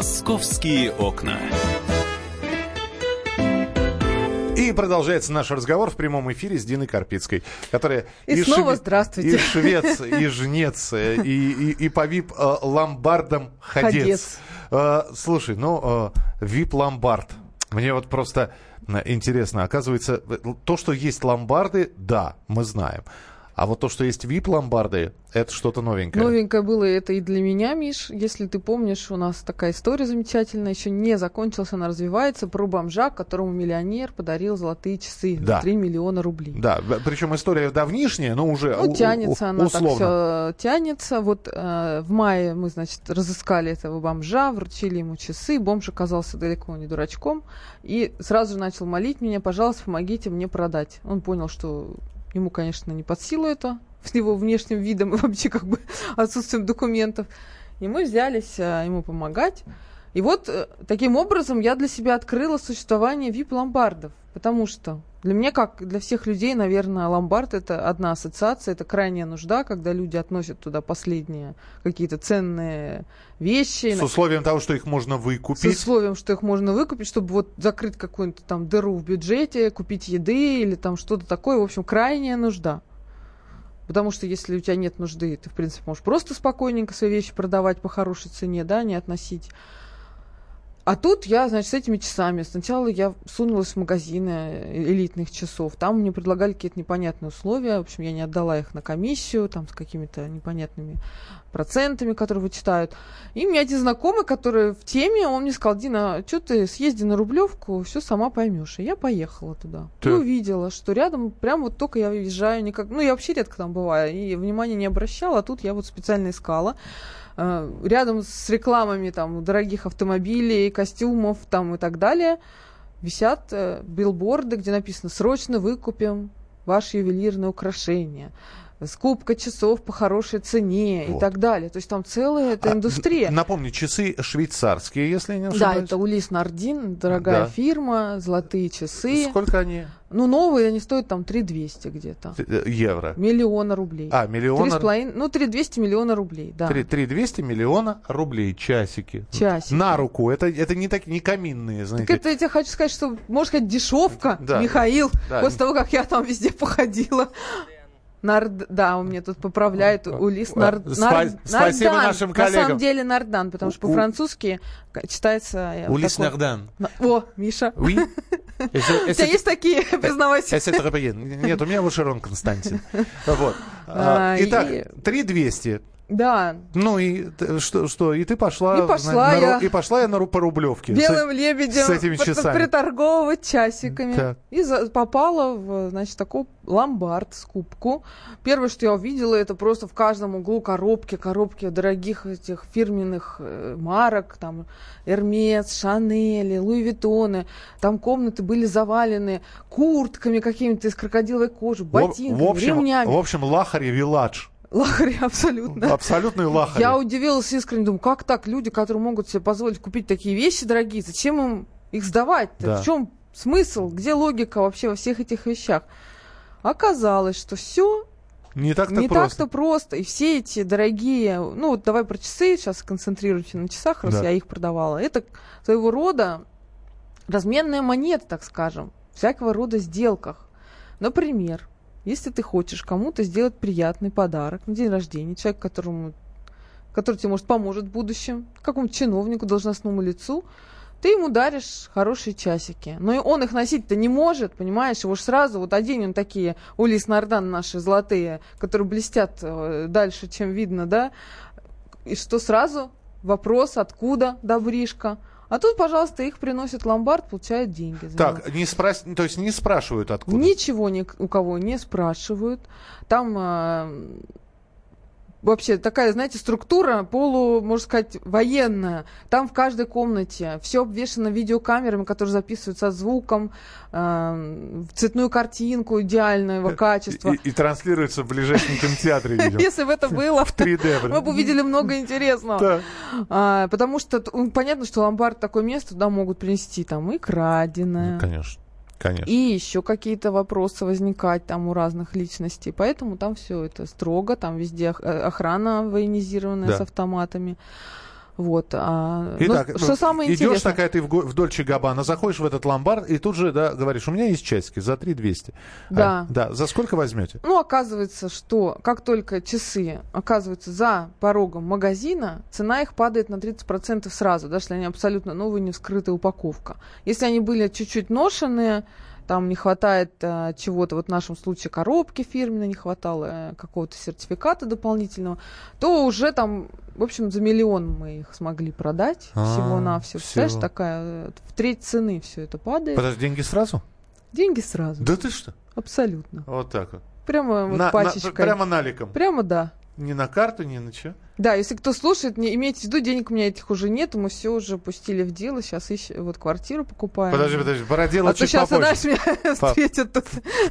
Московские окна. И продолжается наш разговор в прямом эфире с Диной Карпицкой, которая и, снова шве... здравствуйте. И швец, и жнец, и, и, и по вип э, ломбардам ходец. ходец. Э, слушай, ну, э, вип ломбард. Мне вот просто интересно, оказывается, то, что есть ломбарды, да, мы знаем. А вот то, что есть VIP-ломбарды, это что-то новенькое. Новенькое было это и для меня, Миш. Если ты помнишь, у нас такая история замечательная, еще не закончилась, она развивается, про бомжа, которому миллионер подарил золотые часы да. за 3 миллиона рублей. Да, причем история давнишняя, но уже Ну, тянется у, она условно. так все, тянется. Вот э, в мае мы, значит, разыскали этого бомжа, вручили ему часы, бомж оказался далеко не дурачком, и сразу же начал молить меня, пожалуйста, помогите мне продать. Он понял, что Ему, конечно, не под силу это, с его внешним видом и вообще как бы отсутствием документов. И мы взялись а, ему помогать. И вот э, таким образом я для себя открыла существование VIP-ломбардов, потому что для меня, как для всех людей, наверное, ломбард это одна ассоциация, это крайняя нужда, когда люди относят туда последние какие-то ценные вещи. С условием того, что их можно выкупить. С условием, что их можно выкупить, чтобы вот закрыть какую-то там дыру в бюджете, купить еды или там что-то такое. В общем, крайняя нужда. Потому что если у тебя нет нужды, ты, в принципе, можешь просто спокойненько свои вещи продавать по хорошей цене, да, не относить а тут я, значит, с этими часами. Сначала я сунулась в магазины элитных часов. Там мне предлагали какие-то непонятные условия. В общем, я не отдала их на комиссию, там с какими-то непонятными процентами, которые вычитают. И меня один знакомый, который в теме, он мне сказал, Дина, что ты съезди на Рублевку, все сама поймешь. И я поехала туда. Ты... И увидела, что рядом, прям вот только я въезжаю, никак, ну, я вообще редко там бываю, и внимания не обращала, а тут я вот специально искала. Э, рядом с рекламами там дорогих автомобилей, костюмов там и так далее висят э, билборды, где написано «Срочно выкупим ваши ювелирные украшения» скупка часов по хорошей цене вот. и так далее. То есть там целая эта а, индустрия. Напомню, часы швейцарские, если не ошибаюсь. Да, это Улис Нардин, дорогая да. фирма, золотые часы. Сколько они? Ну, новые они стоят там 3200 где-то. Э, евро? Миллиона рублей. А, миллиона? 3,5, ну, 3200 миллиона рублей, да. 3, 3200 миллиона рублей, часики. Часики. На руку, это, это не, так, не каминные, знаете. Так это я тебе хочу сказать, что, можно сказать, дешевка, да. Михаил, да. после того, как я там везде походила. Нард... Да, он мне тут поправляет. Улис Нар... Нар... Спасибо Нардан. нашим коллегам. На самом деле Нардан, потому что по-французски читается... Э, Улис такой... Нардан. О, Миша. Oui. У тебя есть такие, признавайся? Нет, у меня Вашерон Константин. Вот. А, итак, 3200. Да. Ну и что, что? И ты пошла, и пошла, на, я... и пошла я на по рублевке. Белым с, лебедем. С этими часами. Приторговывать часиками. Так. И за, попала в, значит, такой ломбард, скупку. Первое, что я увидела, это просто в каждом углу коробки, коробки дорогих этих фирменных э, марок, там, Эрмес, Шанели, Луи Виттоны. Там комнаты были завалены куртками какими-то из крокодиловой кожи, ботинками, в, в общем, ремнями. В общем, Лахари Вилладж. Лахари, абсолютно. Абсолютный лахари. Я удивилась искренне, думаю, как так люди, которые могут себе позволить купить такие вещи дорогие, зачем им их сдавать-то? Да. В чем смысл? Где логика вообще во всех этих вещах? Оказалось, что все не так-то не просто. так-то просто. И все эти дорогие, ну вот давай про часы, сейчас концентрируйте на часах, раз да. я их продавала. Это своего рода разменная монета, так скажем, всякого рода сделках. Например, если ты хочешь кому-то сделать приятный подарок на день рождения, человек, которому, который тебе, может, поможет в будущем, какому-то чиновнику, должностному лицу, ты ему даришь хорошие часики. Но и он их носить-то не может, понимаешь? Его же сразу, вот оденем такие Улис Нардан наши золотые, которые блестят э, дальше, чем видно, да? И что сразу? Вопрос, откуда добришка? А тут, пожалуйста, их приносит ломбард, получают деньги. Так, не спрос... то есть не спрашивают откуда? Ничего ни у кого не спрашивают. Там э, вообще такая, знаете, структура полу, можно сказать, военная. Там в каждой комнате все обвешено видеокамерами, которые записывают со звуком, э, цветную картинку идеального качества. И, и транслируется в ближайшем кинотеатре, Если бы это было, в 3D. Мы бы увидели много интересного. А, потому что понятно, что ломбард такое место, туда могут принести там и краденое. Ну, конечно. Конечно. И еще какие-то вопросы возникать там у разных личностей. Поэтому там все это строго, там везде э, охрана военизированная да. с автоматами. Вот. А, Итак, ну, что самое идешь интересное... такая ты в, в Дольче Габбана, заходишь в этот ломбард и тут же да, говоришь, у меня есть часики за 3 200. Да. А, да. За сколько возьмете? Ну, оказывается, что как только часы оказываются за порогом магазина, цена их падает на 30% сразу, даже если они абсолютно новые, не вскрытая упаковка. Если они были чуть-чуть ношенные, там не хватает э, чего-то, вот в нашем случае коробки фирменной не хватало, э, какого-то сертификата дополнительного, то уже там, в общем, за миллион мы их смогли продать а, всего-навсего. Всего. Представляешь, такая, э, в треть цены все это падает. Подожди, деньги сразу? Деньги сразу. Да ты что? Абсолютно. Вот так вот. Прямо вот на, пачечкой. На, прямо наликом? Прямо да. Ни на карту, ни на что? Да, если кто слушает, не имейте в виду, денег у меня этих уже нет, мы все уже пустили в дело, сейчас ищем, вот квартиру покупаем. Подожди, подожди, про дело а чуть сейчас, попозже. Знаешь, меня встретят тут.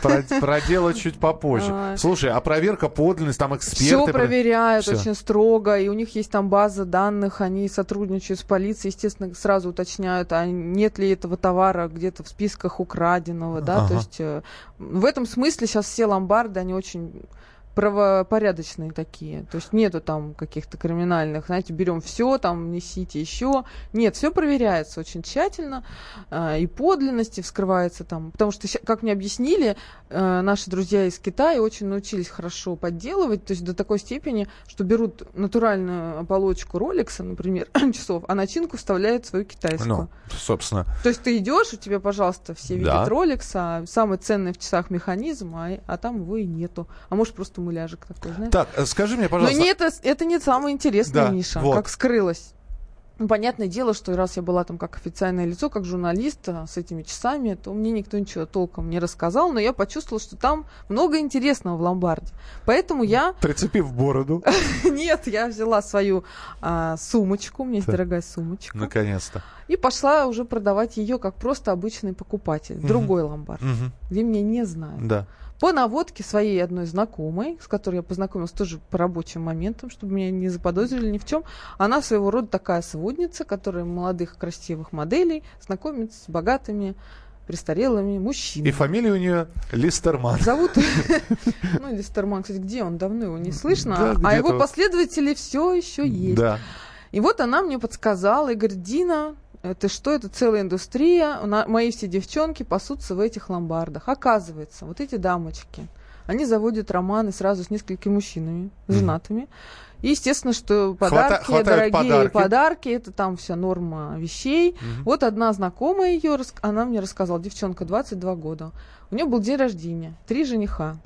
Про, про дело чуть попозже. А... Слушай, а проверка подлинность, там эксперты... Все проверяют все. очень строго, и у них есть там база данных, они сотрудничают с полицией, естественно, сразу уточняют, а нет ли этого товара где-то в списках украденного, да, ага. то есть э, в этом смысле сейчас все ломбарды, они очень правопорядочные такие. То есть нету там каких-то криминальных, знаете, берем все, там несите еще. Нет, все проверяется очень тщательно, э, и подлинности вскрывается там. Потому что, как мне объяснили, э, наши друзья из Китая очень научились хорошо подделывать, то есть до такой степени, что берут натуральную оболочку Ролекса, например, часов, а начинку вставляют свою китайскую. Ну, собственно. То есть ты идешь, у тебя, пожалуйста, все видят да. Ролекса, самый ценный в часах механизм, а, а там его и нету. А может просто муляжик такой, знаешь. Так, э, скажи мне, пожалуйста. Но не это, это не самое интересное, да, Миша, вот. как скрылось. Ну, понятное дело, что раз я была там как официальное лицо, как журналист а, с этими часами, то мне никто ничего толком не рассказал, но я почувствовала, что там много интересного в ломбарде. Поэтому я... Прицепив бороду. Нет, я взяла свою а, сумочку, у меня есть дорогая сумочка. Наконец-то. И пошла уже продавать ее как просто обычный покупатель. Другой ломбард, где меня не знают. Да по наводке своей одной знакомой, с которой я познакомилась тоже по рабочим моментам, чтобы меня не заподозрили ни в чем. Она своего рода такая сводница, которая молодых красивых моделей знакомит с богатыми престарелыми мужчинами. И фамилия у нее Листерман. Зовут... Ну, Листерман, кстати, где он? Давно его не слышно. А его последователи все еще есть. Да. И вот она мне подсказала и говорит, Дина, это что? Это целая индустрия. Мои все девчонки пасутся в этих ломбардах. Оказывается, вот эти дамочки, они заводят романы сразу с несколькими мужчинами, женатыми. И естественно, что подарки, Хвата, дорогие подарки. подарки, это там вся норма вещей. Угу. Вот одна знакомая ее, она мне рассказала, девчонка, 22 года. У нее был день рождения, три жениха.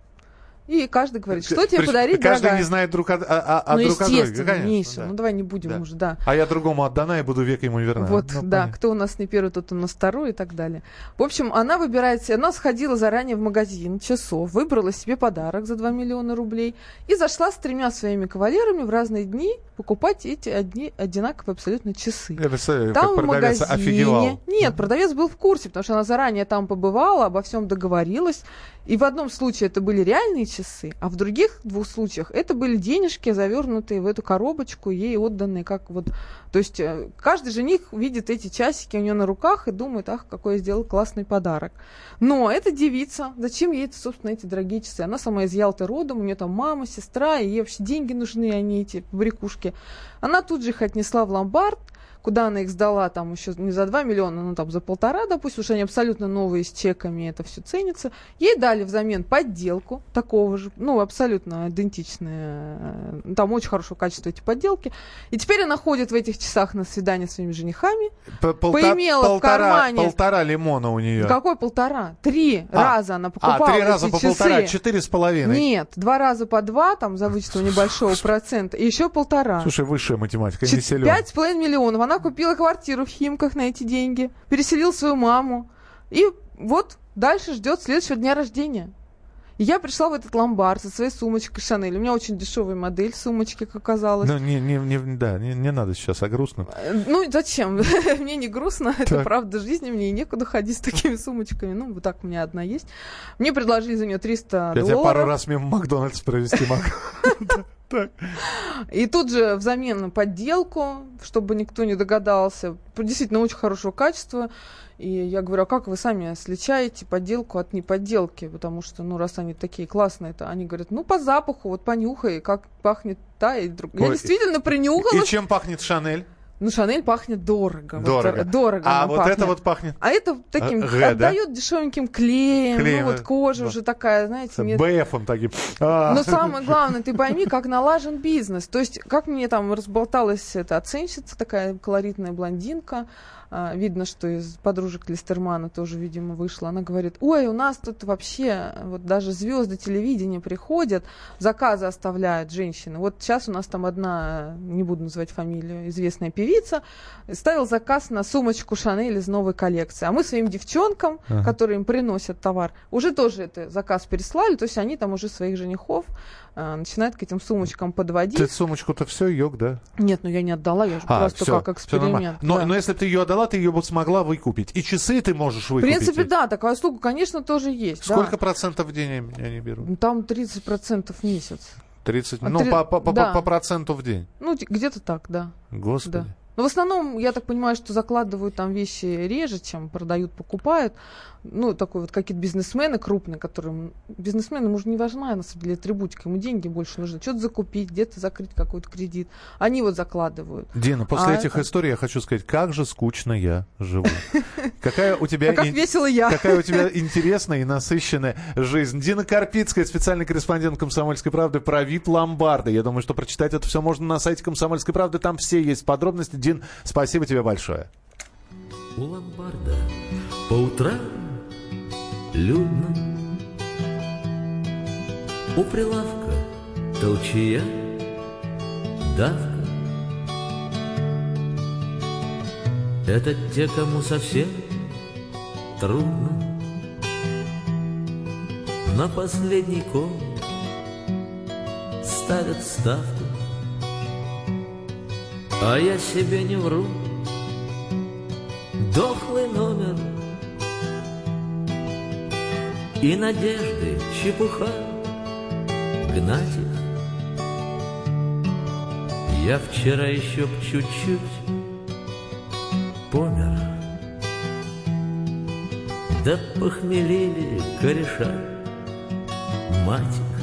И каждый говорит, что тебе подарить, Каждый дорогая? не знает друг от, а, а, ну, друг от друга. Конечно, Миша, да. ну давай не будем да. уже, да. А я другому отдана и буду век ему верна. Вот, ну, да, понятно. кто у нас не первый, тот у нас второй и так далее. В общем, она выбирает, она сходила заранее в магазин часов, выбрала себе подарок за 2 миллиона рублей и зашла с тремя своими кавалерами в разные дни покупать эти одни, одинаковые абсолютно часы. Я представляю, там в магазине... офигевал. Нет, продавец был в курсе, потому что она заранее там побывала, обо всем договорилась. И в одном случае это были реальные часы, а в других двух случаях это были денежки, завернутые в эту коробочку, ей отданные как вот... То есть э, каждый жених видит эти часики у нее на руках и думает, ах, какой я сделал классный подарок. Но эта девица, зачем ей, это, собственно, эти дорогие часы? Она сама из Ялты родом, у нее там мама, сестра, и ей вообще деньги нужны, они эти побрякушки. Она тут же их отнесла в ломбард, куда она их сдала, там еще не за 2 миллиона, ну там за полтора, допустим, что они абсолютно новые с чеками, это все ценится. Ей дали взамен подделку такого же, ну абсолютно идентичные, э, там очень хорошего качества эти подделки. И теперь она ходит в этих часах на свидание с своими женихами, Полта- поимела полтора, в кармане... Полтора лимона у нее. Какой полтора? Три а, раза она покупала А, три раза по часы. полтора, четыре с половиной. Нет, два раза по два, там за вычетом небольшого процента, и еще полтора. Слушай, высшая математика, не силен. Пять с половиной миллионов. Она купила квартиру в Химках на эти деньги, переселил свою маму. И вот дальше ждет следующего дня рождения. И я пришла в этот ломбард со своей сумочкой Шанель. У меня очень дешевая модель сумочки, как оказалось. Ну, не, не, не, да, не, не надо сейчас, а грустно. Э, ну, зачем? мне не грустно, это правда жизни, мне и некуда ходить с такими сумочками. Ну, вот так у меня одна есть. Мне предложили за нее 300 я долларов. Я тебя пару раз мимо Макдональдс провести. Так. И тут же взамен подделку, чтобы никто не догадался, действительно очень хорошего качества. И я говорю, а как вы сами сличаете подделку от неподделки? Потому что, ну, раз они такие классные, то они говорят, ну, по запаху, вот понюхай, как пахнет та и другая. Я действительно принюхалась. И чем пахнет Шанель? Ну, Шанель пахнет дорого. Дорого. Вот, дорого а вот пахнет. это вот пахнет? А это таким, Г, отдает дешевеньким клеем, Клеем, ну вот кожа да. уже такая, знаете, нет. БФом таким. А. Но самое главное, ты пойми, как налажен бизнес. То есть, как мне там разболталась эта оценщица, такая колоритная блондинка, видно, что из подружек Листермана тоже, видимо, вышла. Она говорит, ой, у нас тут вообще, вот даже звезды телевидения приходят, заказы оставляют женщины. Вот сейчас у нас там одна, не буду называть фамилию, известная певица, ставил заказ на сумочку Шанель из новой коллекции. А мы своим девчонкам, Ага. которые им приносят товар, уже тоже это заказ переслали, то есть они там уже своих женихов а, начинают к этим сумочкам подводить. Ты сумочку-то все, йог, да? Нет, ну я не отдала, я же А, просто всё, как эксперимент. но, да. но если бы ты ее отдала, ты ее бы смогла выкупить. И часы ты можешь В выкупить. принципе, ведь. да, такая услуга, конечно, тоже есть. да. Сколько процентов в день они- берут? Ну, Там 30% в месяц. 30, А ну, три- по, по- по- да. по проценту в день. Ну, где-то так, да. Господи. да. Но в основном, я так понимаю, что закладывают там вещи реже, чем продают, покупают. Ну, такой вот какие-то бизнесмены крупные, которым... Бизнесмены, ему же не важна, на самом деле, атрибутика. Ему деньги больше нужны. Что-то закупить, где-то закрыть какой-то кредит. Они вот закладывают. Дина, после А этих это- историй я хочу сказать, как же скучно я живу. Какая у тебя... А как весело я. Какая у тебя интересная и насыщенная жизнь. Дина Карпицкая, специальный корреспондент «Комсомольской правды» про VIP-ломбарды. Я думаю, что прочитать это все можно на сайте «Комсомольской правды». Там все есть подробности. Дин, спасибо тебе большое. У ломбарда по утрам людно. У прилавка толчья давка. Это те, кому совсем трудно. На последний ком ставят ставку А я себе не вру. Дохлый номер И надежды чепуха. Гнать их. Я вчера еще б чуть-чуть Помер. Да похмелели кореша Мать их.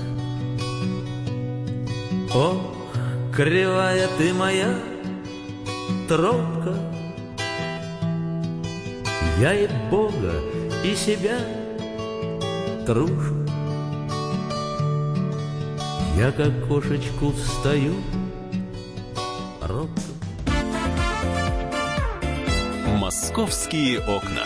Ох, кривая ты моя Тропка я и Бога, и себя трушу. Я как кошечку встаю, робко. Московские окна.